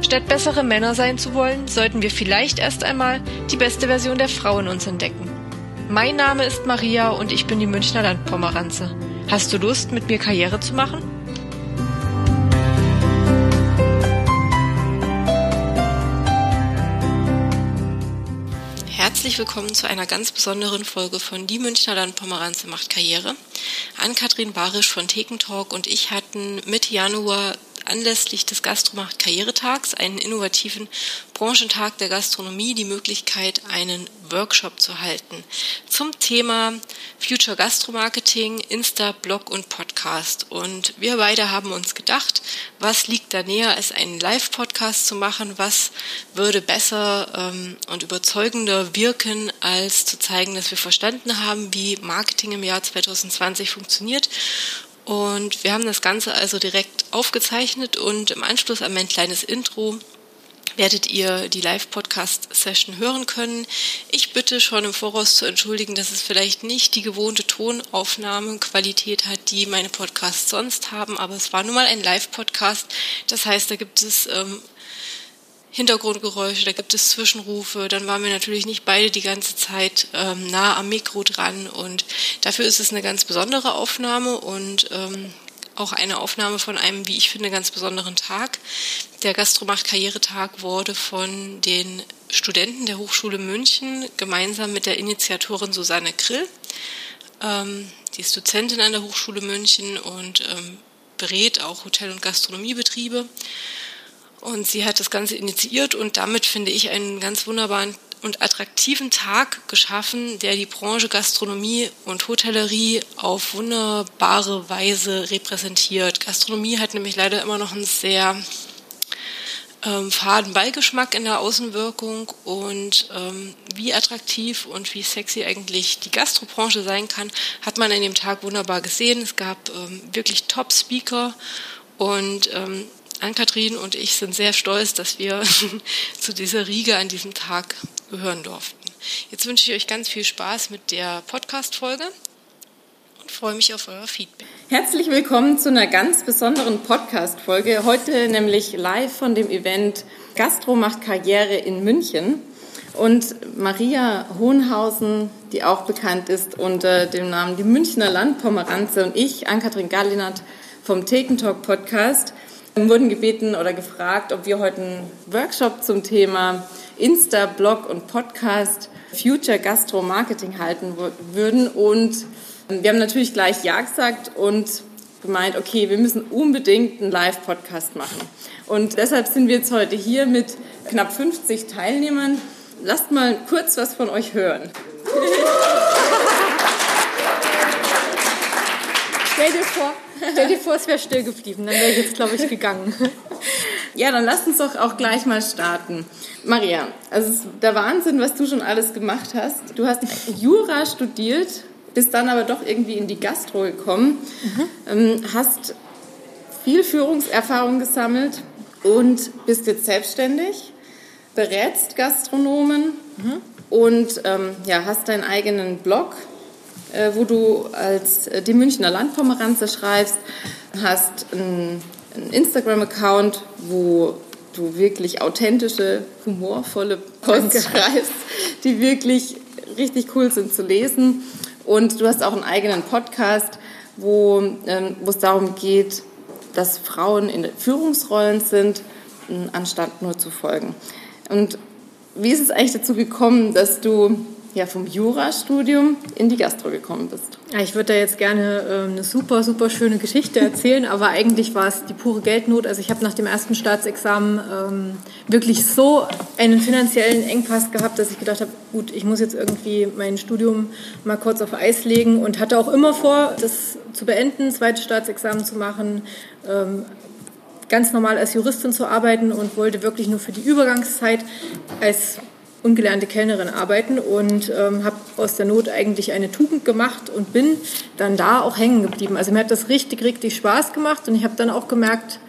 Statt bessere Männer sein zu wollen, sollten wir vielleicht erst einmal die beste Version der Frau in uns entdecken. Mein Name ist Maria und ich bin die Münchner Landpomeranze. Hast du Lust, mit mir Karriere zu machen? Herzlich willkommen zu einer ganz besonderen Folge von Die Münchner Landpomeranze macht Karriere. Ann-Kathrin Barisch von Thekentalk und ich hatten Mitte Januar anlässlich des Gastromacht Karrieretags, einen innovativen Branchentag der Gastronomie, die Möglichkeit, einen Workshop zu halten zum Thema Future Gastromarketing, Insta, Blog und Podcast. Und wir beide haben uns gedacht, was liegt da näher, als einen Live-Podcast zu machen? Was würde besser ähm, und überzeugender wirken, als zu zeigen, dass wir verstanden haben, wie Marketing im Jahr 2020 funktioniert und wir haben das Ganze also direkt aufgezeichnet und im Anschluss an mein kleines Intro werdet ihr die Live-Podcast-Session hören können. Ich bitte schon im Voraus zu entschuldigen, dass es vielleicht nicht die gewohnte Tonaufnahmequalität hat, die meine Podcasts sonst haben, aber es war nun mal ein Live-Podcast. Das heißt, da gibt es ähm, Hintergrundgeräusche, da gibt es Zwischenrufe, dann waren wir natürlich nicht beide die ganze Zeit ähm, nah am Mikro dran. Und dafür ist es eine ganz besondere Aufnahme und ähm, auch eine Aufnahme von einem, wie ich finde, ganz besonderen Tag. Der Gastromacht Karrieretag wurde von den Studenten der Hochschule München gemeinsam mit der Initiatorin Susanne Krill, ähm, die ist Dozentin an der Hochschule München und ähm, berät auch Hotel- und Gastronomiebetriebe und sie hat das Ganze initiiert und damit finde ich einen ganz wunderbaren und attraktiven Tag geschaffen, der die Branche Gastronomie und Hotellerie auf wunderbare Weise repräsentiert. Gastronomie hat nämlich leider immer noch einen sehr ähm, faden Beigeschmack in der Außenwirkung und ähm, wie attraktiv und wie sexy eigentlich die Gastrobranche sein kann, hat man an dem Tag wunderbar gesehen. Es gab ähm, wirklich Top-Speaker und ähm, Ann-Kathrin und ich sind sehr stolz, dass wir zu dieser Riege an diesem Tag gehören durften. Jetzt wünsche ich euch ganz viel Spaß mit der Podcast-Folge und freue mich auf euer Feedback. Herzlich willkommen zu einer ganz besonderen Podcast-Folge. Heute nämlich live von dem Event Gastro macht Karriere in München. Und Maria Hohenhausen, die auch bekannt ist unter dem Namen die Münchner Landpomeranze und ich, Ann-Kathrin Gallinat vom Thekentalk Podcast, wurden gebeten oder gefragt, ob wir heute einen Workshop zum Thema Insta, Blog und Podcast Future Gastro Marketing halten würden. Und wir haben natürlich gleich Ja gesagt und gemeint, okay, wir müssen unbedingt einen Live-Podcast machen. Und deshalb sind wir jetzt heute hier mit knapp 50 Teilnehmern. Lasst mal kurz was von euch hören. Stell dir vor, Stell dir vor, es wäre still geblieben, dann wäre ich jetzt, glaube ich, gegangen. Ja, dann lass uns doch auch gleich mal starten. Maria, also es ist der Wahnsinn, was du schon alles gemacht hast. Du hast Jura studiert, bist dann aber doch irgendwie in die Gastro gekommen, mhm. hast viel Führungserfahrung gesammelt und bist jetzt selbstständig, berätst Gastronomen mhm. und ähm, ja, hast deinen eigenen Blog wo du als äh, die Münchner Landpomeranze schreibst, hast einen, Instagram-Account, wo du wirklich authentische, humorvolle Posts schreibst, die wirklich richtig cool sind zu lesen. Und du hast auch einen eigenen Podcast, wo, ähm, wo es darum geht, dass Frauen in Führungsrollen sind, anstatt nur zu folgen. Und wie ist es eigentlich dazu gekommen, dass du ja, vom Jurastudium in die Gastro gekommen bist. Ja, ich würde da jetzt gerne äh, eine super, super schöne Geschichte erzählen, aber eigentlich war es die pure Geldnot. Also ich habe nach dem ersten Staatsexamen ähm, wirklich so einen finanziellen Engpass gehabt, dass ich gedacht habe, gut, ich muss jetzt irgendwie mein Studium mal kurz auf Eis legen und hatte auch immer vor, das zu beenden, zweites Staatsexamen zu machen. Ähm, ganz normal als Juristin zu arbeiten und wollte wirklich nur für die Übergangszeit als ungelernte Kellnerin arbeiten und ähm, habe aus der Not eigentlich eine Tugend gemacht und bin dann da auch hängen geblieben. Also mir hat das richtig, richtig Spaß gemacht und ich habe dann auch gemerkt,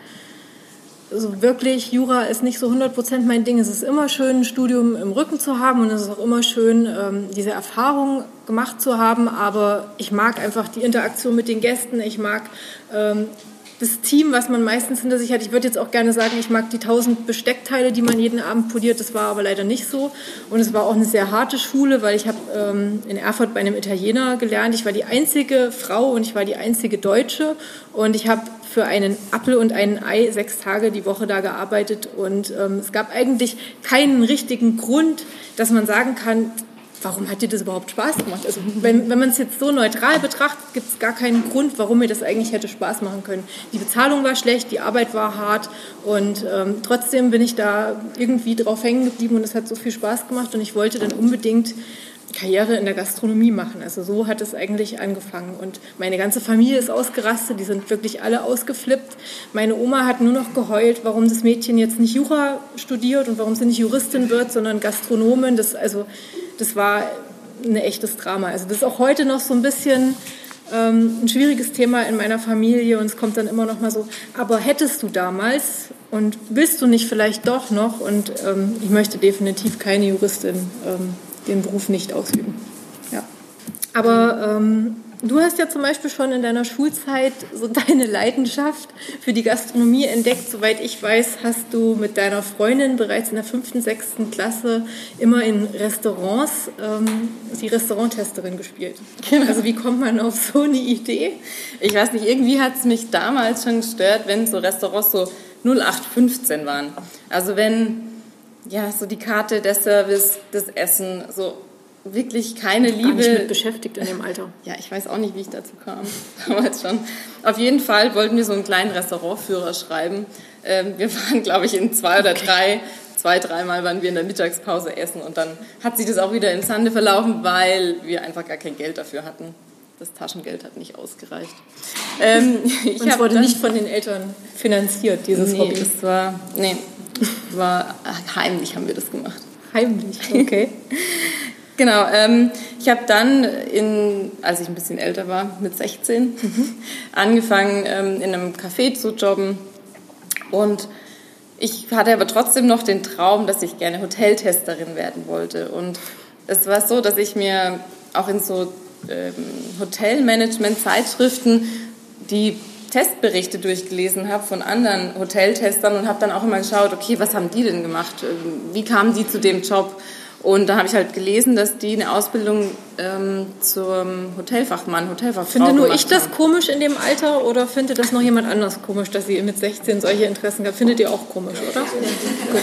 also wirklich, Jura ist nicht so 100% mein Ding. Es ist immer schön, ein Studium im Rücken zu haben und es ist auch immer schön, ähm, diese Erfahrung gemacht zu haben. Aber ich mag einfach die Interaktion mit den Gästen. Ich mag ähm, das Team, was man meistens hinter sich hat. Ich würde jetzt auch gerne sagen, ich mag die tausend Besteckteile, die man jeden Abend poliert. Das war aber leider nicht so. Und es war auch eine sehr harte Schule, weil ich habe ähm, in Erfurt bei einem Italiener gelernt. Ich war die einzige Frau und ich war die einzige Deutsche. Und ich habe für einen Apfel und ein Ei sechs Tage die Woche da gearbeitet. Und ähm, es gab eigentlich keinen richtigen Grund, dass man sagen kann, warum hat dir das überhaupt Spaß gemacht? Also wenn, wenn man es jetzt so neutral betrachtet, gibt es gar keinen Grund, warum mir das eigentlich hätte Spaß machen können. Die Bezahlung war schlecht, die Arbeit war hart und ähm, trotzdem bin ich da irgendwie drauf hängen geblieben und es hat so viel Spaß gemacht und ich wollte dann unbedingt Karriere in der Gastronomie machen. Also so hat es eigentlich angefangen. Und meine ganze Familie ist ausgerastet, die sind wirklich alle ausgeflippt. Meine Oma hat nur noch geheult, warum das Mädchen jetzt nicht Jura studiert und warum sie nicht Juristin wird, sondern Gastronomin. Das, also das war ein echtes Drama. Also das ist auch heute noch so ein bisschen ähm, ein schwieriges Thema in meiner Familie und es kommt dann immer noch mal so, aber hättest du damals und willst du nicht vielleicht doch noch und ähm, ich möchte definitiv keine Juristin ähm, den Beruf nicht ausüben. Ja. Aber ähm, Du hast ja zum Beispiel schon in deiner Schulzeit so deine Leidenschaft für die Gastronomie entdeckt. Soweit ich weiß, hast du mit deiner Freundin bereits in der fünften, sechsten Klasse immer in Restaurants ähm, die Restauranttesterin gespielt. Genau. Also wie kommt man auf so eine Idee? Ich weiß nicht, irgendwie hat es mich damals schon gestört, wenn so Restaurants so 0815 waren. Also wenn ja so die Karte, der Service, das Essen so wirklich keine Liebe. Gar nicht mit beschäftigt in dem Alter. Ja, ich weiß auch nicht, wie ich dazu kam. Damals schon. Auf jeden Fall wollten wir so einen kleinen Restaurantführer schreiben. Ähm, wir waren, glaube ich, in zwei oder okay. drei, zwei, dreimal waren wir in der Mittagspause essen und dann hat sich das auch wieder im Sande verlaufen, weil wir einfach gar kein Geld dafür hatten. Das Taschengeld hat nicht ausgereicht. Ähm, ich und es wurde nicht von den Eltern finanziert, dieses nee, Hobby. Das war, nee, war heimlich haben wir das gemacht. Heimlich, okay. Genau, ähm, ich habe dann, in, als ich ein bisschen älter war, mit 16, mhm. angefangen ähm, in einem Café zu jobben und ich hatte aber trotzdem noch den Traum, dass ich gerne Hoteltesterin werden wollte und es war so, dass ich mir auch in so ähm, Hotelmanagement-Zeitschriften die Testberichte durchgelesen habe von anderen Hoteltestern und habe dann auch immer geschaut, okay, was haben die denn gemacht? Wie kamen die zu dem Job? Und da habe ich halt gelesen, dass die eine Ausbildung ähm, zum Hotelfachmann, Hotelfachfrau Finde nur ich das komisch in dem Alter oder findet das noch jemand anders komisch, dass sie mit 16 solche Interessen gab? Findet ihr auch komisch, oder? Gut,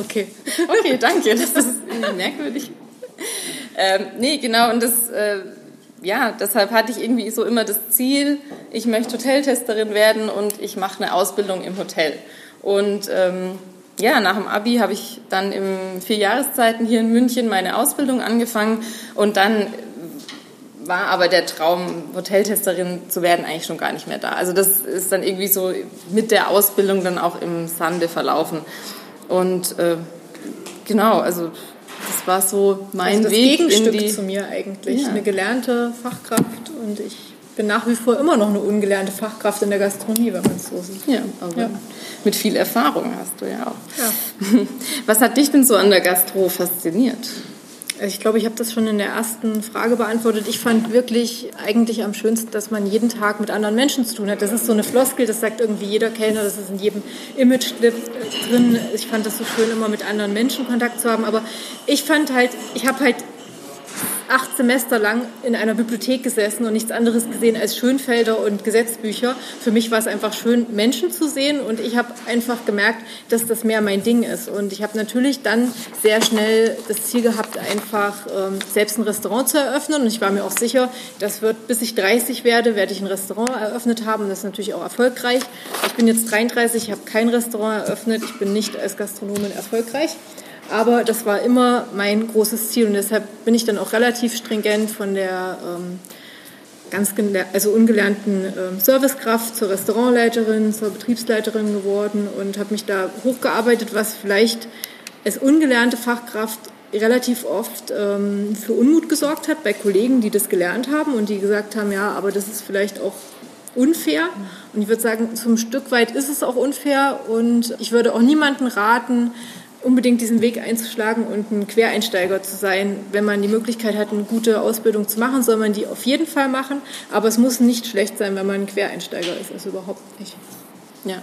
okay. Okay, danke, das ist merkwürdig. Ähm, nee, genau, und das, äh, ja, deshalb hatte ich irgendwie so immer das Ziel, ich möchte Hoteltesterin werden und ich mache eine Ausbildung im Hotel. Und... Ähm, ja, nach dem Abi habe ich dann im vier Jahreszeiten hier in München meine Ausbildung angefangen und dann war aber der Traum, Hoteltesterin zu werden, eigentlich schon gar nicht mehr da. Also das ist dann irgendwie so mit der Ausbildung dann auch im Sande verlaufen. Und äh, genau, also das war so mein also das Weg Gegenstück in die zu mir eigentlich. Ja. Eine gelernte Fachkraft und ich bin nach wie vor immer noch eine ungelernte Fachkraft in der Gastronomie, wenn man es so sieht. Ja, aber ja. mit viel Erfahrung hast du ja auch. Ja. Was hat dich denn so an der Gastro fasziniert? Ich glaube, ich habe das schon in der ersten Frage beantwortet. Ich fand wirklich eigentlich am schönsten, dass man jeden Tag mit anderen Menschen zu tun hat. Das ist so eine Floskel, das sagt irgendwie jeder Kellner, das ist in jedem Image drin. Ich fand das so schön, immer mit anderen Menschen Kontakt zu haben. Aber ich fand halt, ich habe halt acht Semester lang in einer Bibliothek gesessen und nichts anderes gesehen als Schönfelder und Gesetzbücher. Für mich war es einfach schön, Menschen zu sehen und ich habe einfach gemerkt, dass das mehr mein Ding ist. Und ich habe natürlich dann sehr schnell das Ziel gehabt, einfach ähm, selbst ein Restaurant zu eröffnen. Und ich war mir auch sicher, das wird, bis ich 30 werde, werde ich ein Restaurant eröffnet haben. Und das ist natürlich auch erfolgreich. Ich bin jetzt 33, ich habe kein Restaurant eröffnet. Ich bin nicht als Gastronomin erfolgreich. Aber das war immer mein großes Ziel und deshalb bin ich dann auch relativ stringent von der ähm, ganz also ungelernten ähm, Servicekraft zur Restaurantleiterin, zur Betriebsleiterin geworden und habe mich da hochgearbeitet, was vielleicht als ungelernte Fachkraft relativ oft ähm, für Unmut gesorgt hat bei Kollegen, die das gelernt haben und die gesagt haben, ja, aber das ist vielleicht auch unfair. Und ich würde sagen, zum Stück weit ist es auch unfair und ich würde auch niemanden raten, unbedingt diesen Weg einzuschlagen und ein Quereinsteiger zu sein. Wenn man die Möglichkeit hat, eine gute Ausbildung zu machen, soll man die auf jeden Fall machen. Aber es muss nicht schlecht sein, wenn man ein Quereinsteiger ist. Also überhaupt nicht. Ja,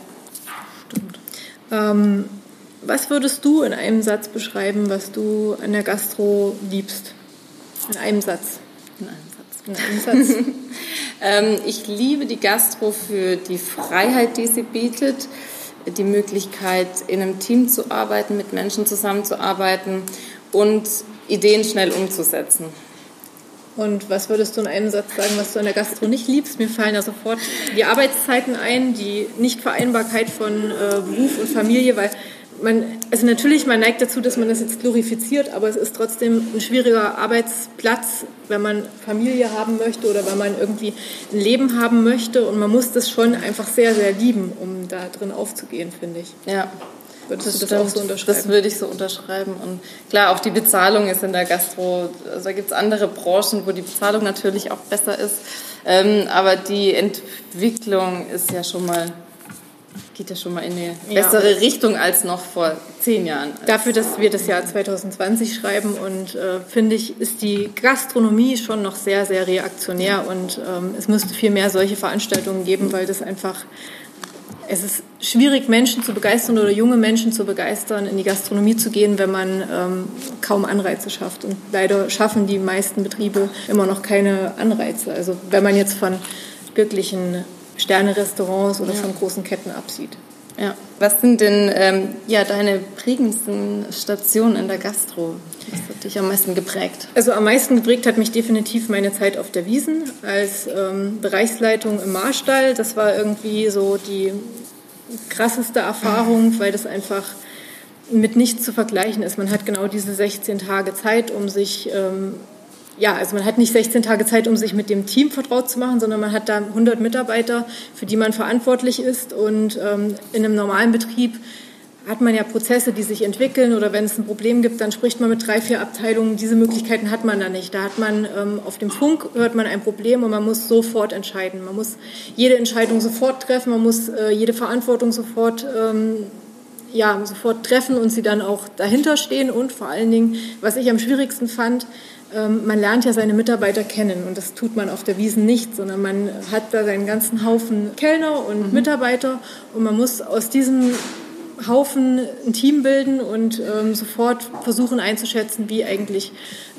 stimmt. Ähm, was würdest du in einem Satz beschreiben, was du an der Gastro liebst? In einem Satz. In einem Satz. In einem Satz. ähm, ich liebe die Gastro für die Freiheit, die sie bietet die Möglichkeit, in einem Team zu arbeiten, mit Menschen zusammenzuarbeiten und Ideen schnell umzusetzen. Und was würdest du in einem Satz sagen, was du an der Gastro nicht liebst? Mir fallen ja sofort die Arbeitszeiten ein, die Nichtvereinbarkeit von äh, Beruf und Familie, weil man, also natürlich, man neigt dazu, dass man das jetzt glorifiziert, aber es ist trotzdem ein schwieriger Arbeitsplatz, wenn man Familie haben möchte oder wenn man irgendwie ein Leben haben möchte. Und man muss das schon einfach sehr, sehr lieben, um da drin aufzugehen, finde ich. Ja. Würdest das du das auch so unterschreiben? Das würde ich so unterschreiben. Und klar, auch die Bezahlung ist in der Gastro, also da gibt es andere Branchen, wo die Bezahlung natürlich auch besser ist. Ähm, aber die Entwicklung ist ja schon mal geht ja schon mal in eine bessere ja. Richtung als noch vor zehn Jahren. Dafür, dass wir das Jahr 2020 schreiben und äh, finde ich, ist die Gastronomie schon noch sehr, sehr reaktionär und ähm, es müsste viel mehr solche Veranstaltungen geben, weil das einfach, es ist schwierig, Menschen zu begeistern oder junge Menschen zu begeistern, in die Gastronomie zu gehen, wenn man ähm, kaum Anreize schafft. Und leider schaffen die meisten Betriebe immer noch keine Anreize. Also wenn man jetzt von wirklichen Sterne-Restaurants oder ja. von großen Ketten absieht. Ja. Was sind denn ähm, ja, deine prägendsten Stationen in der Gastro? Was hat dich am meisten geprägt? Also am meisten geprägt hat mich definitiv meine Zeit auf der Wiesen als ähm, Bereichsleitung im Marstall. Das war irgendwie so die krasseste Erfahrung, weil das einfach mit nichts zu vergleichen ist. Man hat genau diese 16 Tage Zeit, um sich ähm, ja, also man hat nicht 16 Tage Zeit, um sich mit dem Team vertraut zu machen, sondern man hat da 100 Mitarbeiter, für die man verantwortlich ist. Und ähm, in einem normalen Betrieb hat man ja Prozesse, die sich entwickeln oder wenn es ein Problem gibt, dann spricht man mit drei, vier Abteilungen. Diese Möglichkeiten hat man da nicht. Da hat man ähm, auf dem Funk hört man ein Problem und man muss sofort entscheiden. Man muss jede Entscheidung sofort treffen, man muss äh, jede Verantwortung sofort ähm, ja, sofort treffen und sie dann auch dahinter stehen und vor allen Dingen, was ich am schwierigsten fand, man lernt ja seine Mitarbeiter kennen und das tut man auf der Wiesen nicht, sondern man hat da seinen ganzen Haufen Kellner und mhm. Mitarbeiter und man muss aus diesem Haufen ein Team bilden und ähm, sofort versuchen einzuschätzen, wie eigentlich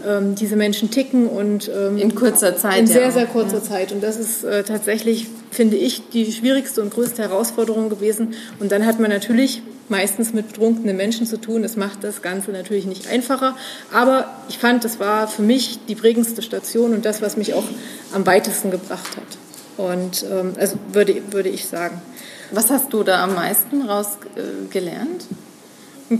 ähm, diese Menschen ticken und ähm, in kurzer Zeit. In sehr, sehr kurzer ja. Zeit. Und das ist äh, tatsächlich, finde ich, die schwierigste und größte Herausforderung gewesen. Und dann hat man natürlich meistens mit betrunkenen Menschen zu tun. Das macht das Ganze natürlich nicht einfacher. Aber ich fand, das war für mich die prägendste Station und das, was mich auch am weitesten gebracht hat. Und ähm, also würde, würde ich sagen. Was hast du da am meisten rausgelernt? Äh,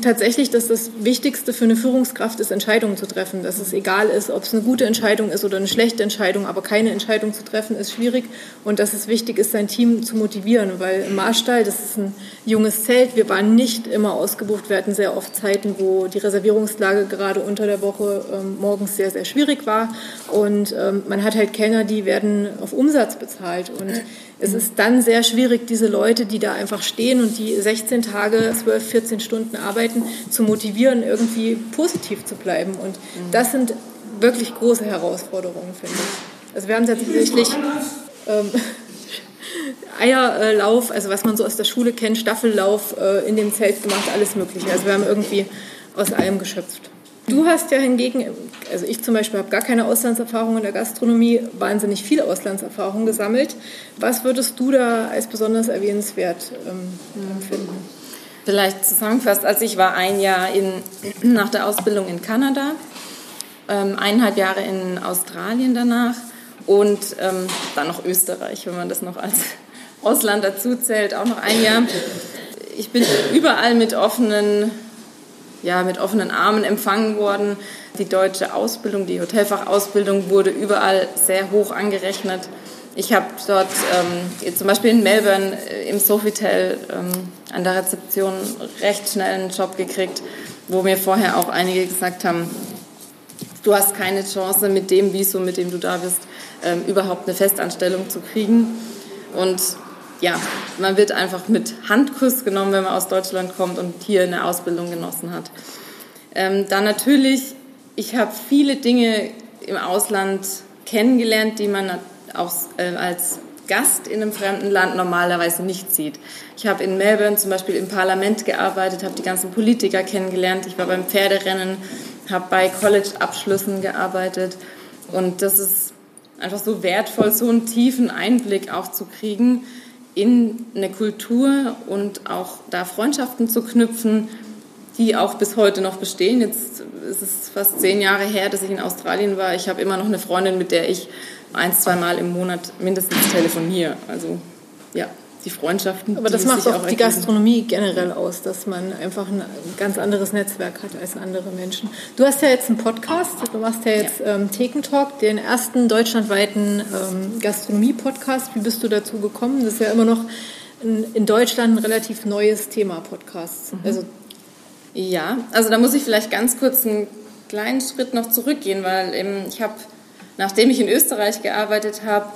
Tatsächlich, dass das Wichtigste für eine Führungskraft ist, Entscheidungen zu treffen. Dass es egal ist, ob es eine gute Entscheidung ist oder eine schlechte Entscheidung, aber keine Entscheidung zu treffen ist schwierig. Und dass es wichtig ist, sein Team zu motivieren. Weil im Marstall, das ist ein junges Zelt, wir waren nicht immer ausgebucht. Wir hatten sehr oft Zeiten, wo die Reservierungslage gerade unter der Woche ähm, morgens sehr, sehr schwierig war. Und ähm, man hat halt Kellner, die werden auf Umsatz bezahlt. Und es ist dann sehr schwierig, diese Leute, die da einfach stehen und die 16 Tage, 12, 14 Stunden arbeiten, zu motivieren, irgendwie positiv zu bleiben. Und das sind wirklich große Herausforderungen, finde ich. Also wir haben tatsächlich ähm, Eierlauf, also was man so aus der Schule kennt, Staffellauf äh, in dem Zelt gemacht, alles Mögliche. Also wir haben irgendwie aus allem geschöpft. Du hast ja hingegen, also ich zum Beispiel habe gar keine Auslandserfahrung in der Gastronomie, wahnsinnig viel Auslandserfahrung gesammelt. Was würdest du da als besonders erwähnenswert ähm, empfinden? Vielleicht zusammengefasst, also ich war ein Jahr in, nach der Ausbildung in Kanada, ähm, eineinhalb Jahre in Australien danach und ähm, dann noch Österreich, wenn man das noch als Ausland dazu zählt, auch noch ein Jahr. Ich bin überall mit offenen ja, mit offenen Armen empfangen worden. Die deutsche Ausbildung, die Hotelfachausbildung wurde überall sehr hoch angerechnet. Ich habe dort ähm, zum Beispiel in Melbourne äh, im Sofitel ähm, an der Rezeption recht schnell einen Job gekriegt. wo mir vorher auch einige gesagt haben, du hast keine Chance mit dem Visum, mit dem du da bist, ähm, überhaupt eine Festanstellung zu kriegen. Und ja, man wird einfach mit Handkuss genommen, wenn man aus Deutschland kommt und hier eine Ausbildung genossen hat. Ähm, dann natürlich, ich habe viele Dinge im Ausland kennengelernt, die man auch äh, als Gast in einem fremden Land normalerweise nicht sieht. Ich habe in Melbourne zum Beispiel im Parlament gearbeitet, habe die ganzen Politiker kennengelernt. Ich war beim Pferderennen, habe bei College-Abschlüssen gearbeitet. Und das ist einfach so wertvoll, so einen tiefen Einblick auch zu kriegen in eine Kultur und auch da Freundschaften zu knüpfen, die auch bis heute noch bestehen. Jetzt ist es fast zehn Jahre her, dass ich in Australien war. Ich habe immer noch eine Freundin, mit der ich ein, zwei Mal im Monat mindestens telefoniere. Also ja, die Freundschaften. Aber das macht auch, auch die Gastronomie generell aus, dass man einfach ein ganz anderes Netzwerk hat als andere Menschen. Du hast ja jetzt einen Podcast, du machst ja jetzt ja. Ähm, Thekentalk, den ersten deutschlandweiten ähm, Gastronomie-Podcast. Wie bist du dazu gekommen? Das ist ja immer noch ein, in Deutschland ein relativ neues Thema Podcasts. Mhm. Also ja, also da muss ich vielleicht ganz kurz einen kleinen Schritt noch zurückgehen, weil ich habe, nachdem ich in Österreich gearbeitet habe,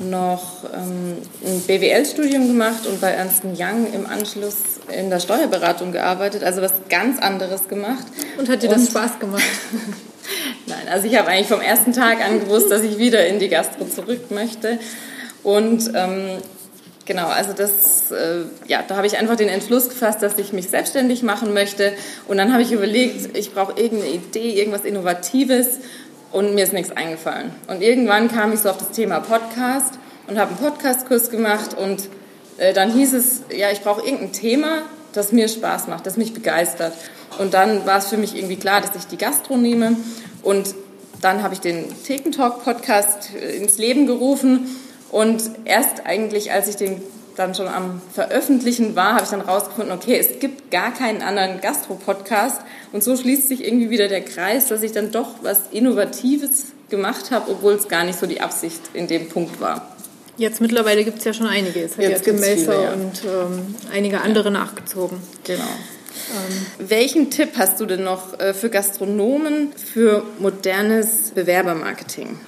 noch ähm, ein BWL-Studium gemacht und bei Ernst Young im Anschluss in der Steuerberatung gearbeitet, also was ganz anderes gemacht. Und hat dir das Spaß gemacht? Nein, also ich habe eigentlich vom ersten Tag an gewusst, dass ich wieder in die Gastro zurück möchte. Und ähm, genau, also das, äh, ja, da habe ich einfach den Entschluss gefasst, dass ich mich selbstständig machen möchte. Und dann habe ich überlegt, ich brauche irgendeine Idee, irgendwas Innovatives. Und mir ist nichts eingefallen. Und irgendwann kam ich so auf das Thema Podcast und habe einen Podcastkurs gemacht. Und äh, dann hieß es, ja, ich brauche irgendein Thema, das mir Spaß macht, das mich begeistert. Und dann war es für mich irgendwie klar, dass ich die Gastro nehme. Und dann habe ich den Thekentalk Podcast äh, ins Leben gerufen und erst eigentlich, als ich den dann schon am Veröffentlichen war, habe ich dann rausgefunden, okay, es gibt gar keinen anderen Gastro-Podcast. Und so schließt sich irgendwie wieder der Kreis, dass ich dann doch was Innovatives gemacht habe, obwohl es gar nicht so die Absicht in dem Punkt war. Jetzt mittlerweile gibt es ja schon einige. Es hat Jetzt ja Tim Melzer ja. und ähm, einige andere ja. nachgezogen. Genau. Ähm, welchen Tipp hast du denn noch äh, für Gastronomen für modernes Bewerbermarketing?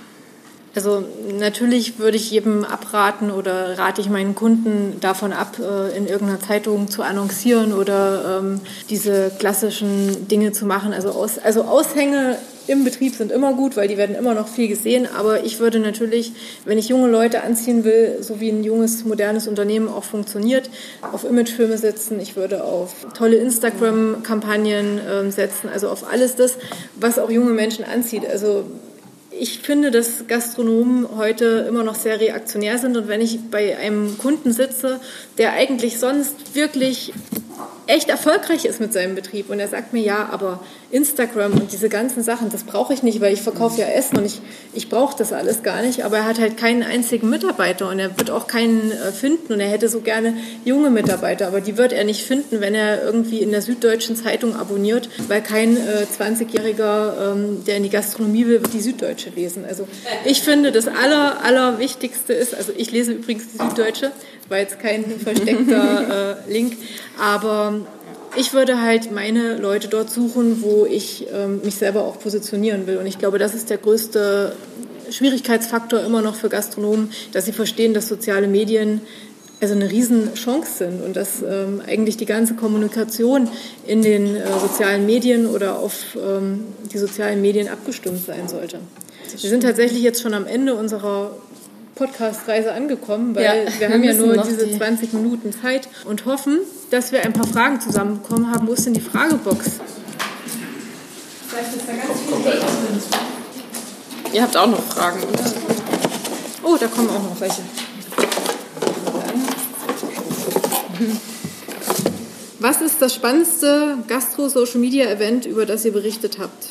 Also natürlich würde ich jedem abraten oder rate ich meinen Kunden davon ab, äh, in irgendeiner Zeitung zu annoncieren oder ähm, diese klassischen Dinge zu machen. Also, aus, also Aushänge im Betrieb sind immer gut, weil die werden immer noch viel gesehen. Aber ich würde natürlich, wenn ich junge Leute anziehen will, so wie ein junges, modernes Unternehmen auch funktioniert, auf Imagefilme setzen. Ich würde auf tolle Instagram-Kampagnen äh, setzen, also auf alles das, was auch junge Menschen anzieht. Also ich finde, dass Gastronomen heute immer noch sehr reaktionär sind. Und wenn ich bei einem Kunden sitze, der eigentlich sonst wirklich echt erfolgreich ist mit seinem Betrieb und er sagt mir, ja, aber Instagram und diese ganzen Sachen, das brauche ich nicht, weil ich verkaufe ja Essen und ich, ich brauche das alles gar nicht, aber er hat halt keinen einzigen Mitarbeiter und er wird auch keinen äh, finden und er hätte so gerne junge Mitarbeiter, aber die wird er nicht finden, wenn er irgendwie in der Süddeutschen Zeitung abonniert, weil kein äh, 20-Jähriger, ähm, der in die Gastronomie will, wird die Süddeutsche lesen. Also ich finde, das Aller, Allerwichtigste ist, also ich lese übrigens die Süddeutsche, war jetzt kein versteckter äh, Link, aber ich würde halt meine Leute dort suchen, wo ich ähm, mich selber auch positionieren will. Und ich glaube, das ist der größte Schwierigkeitsfaktor immer noch für Gastronomen, dass sie verstehen, dass soziale Medien also eine Riesenchance sind und dass ähm, eigentlich die ganze Kommunikation in den äh, sozialen Medien oder auf ähm, die sozialen Medien abgestimmt sein sollte. Wir sind tatsächlich jetzt schon am Ende unserer Podcast-Reise angekommen, weil ja, wir haben ja nur diese die 20 Minuten Zeit und hoffen, dass wir ein paar Fragen zusammenbekommen haben. Wo ist denn die Fragebox? Vielleicht ist da ganz viel Hate. Ihr habt auch noch Fragen, oder? Oh, da kommen auch noch welche. Was ist das spannendste Gastro-Social-Media-Event, über das ihr berichtet habt?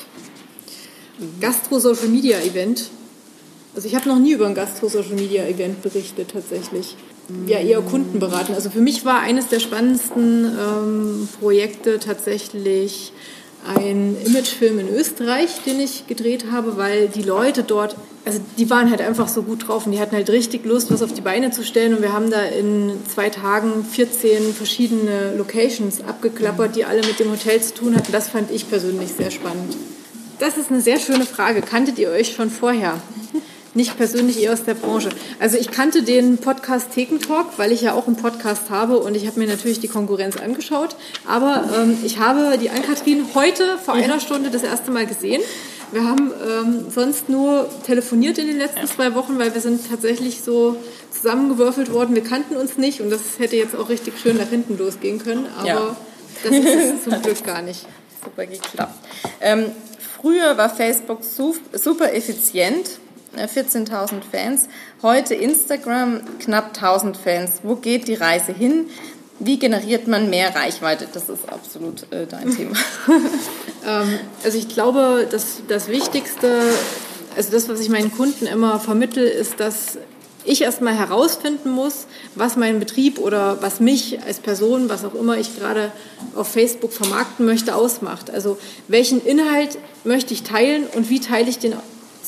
Gastro-Social-Media-Event also ich habe noch nie über ein Gastro-Social-Media-Event berichtet tatsächlich. Ja, eher Kunden beraten. Also für mich war eines der spannendsten ähm, Projekte tatsächlich ein Imagefilm in Österreich, den ich gedreht habe, weil die Leute dort, also die waren halt einfach so gut drauf und die hatten halt richtig Lust, was auf die Beine zu stellen. Und wir haben da in zwei Tagen 14 verschiedene Locations abgeklappert, die alle mit dem Hotel zu tun hatten. Das fand ich persönlich sehr spannend. Das ist eine sehr schöne Frage. Kanntet ihr euch schon vorher? Nicht persönlich, eher aus der Branche. Also ich kannte den Podcast Thekentalk, weil ich ja auch einen Podcast habe und ich habe mir natürlich die Konkurrenz angeschaut. Aber ähm, ich habe die Ann-Kathrin heute vor einer Stunde das erste Mal gesehen. Wir haben ähm, sonst nur telefoniert in den letzten zwei Wochen, weil wir sind tatsächlich so zusammengewürfelt worden. Wir kannten uns nicht und das hätte jetzt auch richtig schön nach hinten losgehen können. Aber ja. das ist zum Glück gar nicht. Super geklappt. Ähm, früher war Facebook super effizient 14.000 äh, Fans. Heute Instagram knapp 1.000 Fans. Wo geht die Reise hin? Wie generiert man mehr Reichweite? Das ist absolut äh, dein Thema. ähm, also ich glaube, dass das Wichtigste, also das, was ich meinen Kunden immer vermittel, ist, dass ich erstmal herausfinden muss, was mein Betrieb oder was mich als Person, was auch immer ich gerade auf Facebook vermarkten möchte, ausmacht. Also welchen Inhalt möchte ich teilen und wie teile ich den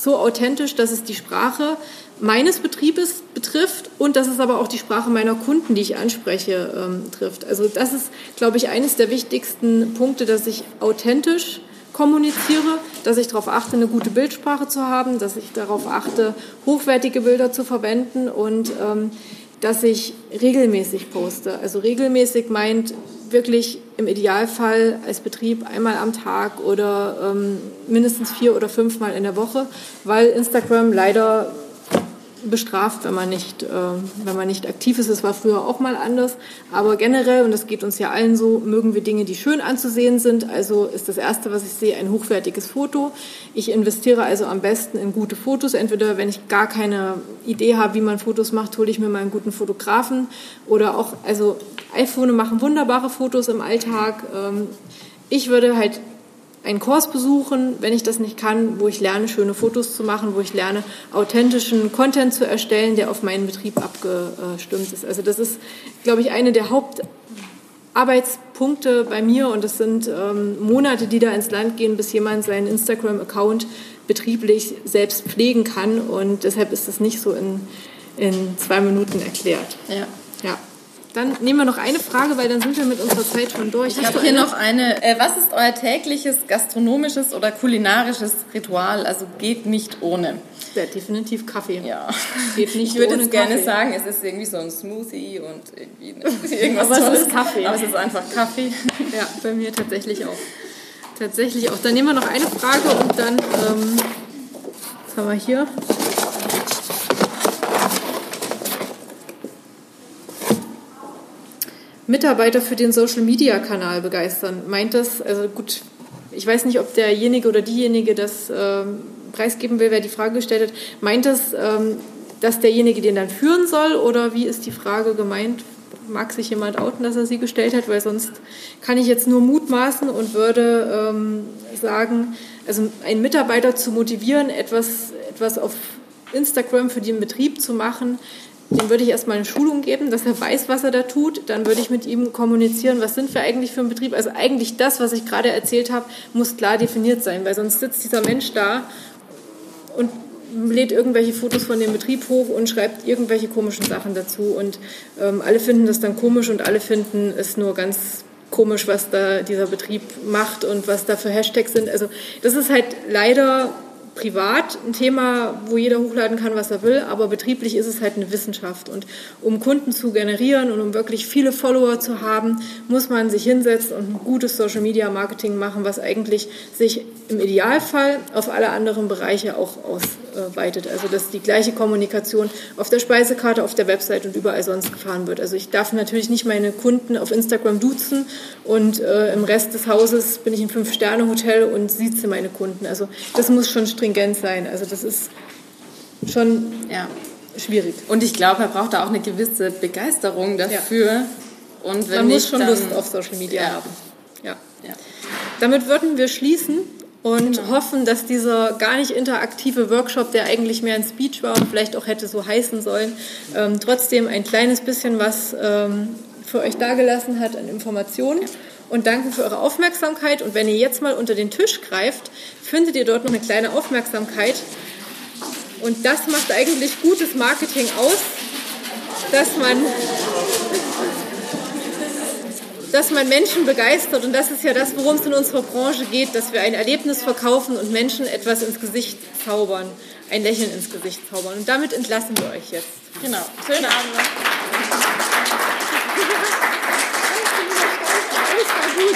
so authentisch, dass es die Sprache meines Betriebes betrifft und dass es aber auch die Sprache meiner Kunden, die ich anspreche, ähm, trifft. Also das ist, glaube ich, eines der wichtigsten Punkte, dass ich authentisch kommuniziere, dass ich darauf achte, eine gute Bildsprache zu haben, dass ich darauf achte, hochwertige Bilder zu verwenden und ähm, dass ich regelmäßig poste. Also regelmäßig meint wirklich im Idealfall als Betrieb einmal am Tag oder ähm, mindestens vier oder fünfmal in der Woche, weil Instagram leider bestraft, wenn man nicht, äh, wenn man nicht aktiv ist. Das war früher auch mal anders. Aber generell, und das geht uns ja allen so, mögen wir Dinge, die schön anzusehen sind. Also ist das Erste, was ich sehe, ein hochwertiges Foto. Ich investiere also am besten in gute Fotos. Entweder, wenn ich gar keine Idee habe, wie man Fotos macht, hole ich mir mal einen guten Fotografen. Oder auch, also iPhone machen wunderbare Fotos im Alltag. Ähm, ich würde halt einen Kurs besuchen, wenn ich das nicht kann, wo ich lerne, schöne Fotos zu machen, wo ich lerne, authentischen Content zu erstellen, der auf meinen Betrieb abgestimmt ist. Also das ist, glaube ich, eine der Hauptarbeitspunkte bei mir und das sind ähm, Monate, die da ins Land gehen, bis jemand seinen Instagram-Account betrieblich selbst pflegen kann und deshalb ist das nicht so in, in zwei Minuten erklärt. Ja. Ja. Dann nehmen wir noch eine Frage, weil dann sind wir mit unserer Zeit schon durch. Ich habe hier noch eine. Äh, was ist euer tägliches gastronomisches oder kulinarisches Ritual? Also geht nicht ohne. Ja, definitiv Kaffee. Ja. Geht nicht ich würde jetzt gerne Kaffee. sagen, es ist irgendwie so ein Smoothie und irgendwie irgendwas Aber Tolles. es ist Kaffee. Aber es ist einfach Kaffee. Ja, bei mir tatsächlich auch. Tatsächlich auch. Dann nehmen wir noch eine Frage und dann, ähm, was haben wir hier? Mitarbeiter für den Social-Media-Kanal begeistern. Meint das, also gut, ich weiß nicht, ob derjenige oder diejenige das ähm, preisgeben will, wer die Frage gestellt hat. Meint das, ähm, dass derjenige den dann führen soll oder wie ist die Frage gemeint? Mag sich jemand outen, dass er sie gestellt hat, weil sonst kann ich jetzt nur mutmaßen und würde ähm, sagen, also einen Mitarbeiter zu motivieren, etwas, etwas auf Instagram für den Betrieb zu machen, dem würde ich erstmal eine Schulung geben, dass er weiß, was er da tut. Dann würde ich mit ihm kommunizieren, was sind wir eigentlich für ein Betrieb. Also eigentlich das, was ich gerade erzählt habe, muss klar definiert sein, weil sonst sitzt dieser Mensch da und lädt irgendwelche Fotos von dem Betrieb hoch und schreibt irgendwelche komischen Sachen dazu. Und ähm, alle finden das dann komisch und alle finden es nur ganz komisch, was da dieser Betrieb macht und was da für Hashtags sind. Also das ist halt leider privat ein Thema, wo jeder hochladen kann, was er will, aber betrieblich ist es halt eine Wissenschaft. Und um Kunden zu generieren und um wirklich viele Follower zu haben, muss man sich hinsetzen und ein gutes Social Media Marketing machen, was eigentlich sich im Idealfall auf alle anderen Bereiche auch ausweitet. Also dass die gleiche Kommunikation auf der Speisekarte, auf der Website und überall sonst gefahren wird. Also ich darf natürlich nicht meine Kunden auf Instagram duzen und äh, im Rest des Hauses bin ich im Fünf-Sterne-Hotel und sieze meine Kunden. Also das muss schon stringent sein. Also das ist schon ja. schwierig. Und ich glaube, er braucht da auch eine gewisse Begeisterung dafür. Ja. Und wenn Man muss schon Lust auf Social Media ja. haben. Ja. Damit würden wir schließen und genau. hoffen, dass dieser gar nicht interaktive Workshop, der eigentlich mehr ein Speech war und vielleicht auch hätte so heißen sollen, ähm, trotzdem ein kleines bisschen was ähm, für euch dagelassen hat an Informationen. und danken für eure Aufmerksamkeit. Und wenn ihr jetzt mal unter den Tisch greift, findet ihr dort noch eine kleine Aufmerksamkeit. Und das macht eigentlich gutes Marketing aus, dass man, dass man Menschen begeistert und das ist ja das, worum es in unserer Branche geht, dass wir ein Erlebnis verkaufen und Menschen etwas ins Gesicht zaubern, ein Lächeln ins Gesicht zaubern. Und damit entlassen wir euch jetzt. Genau. Schönen Abend noch. Das war gut.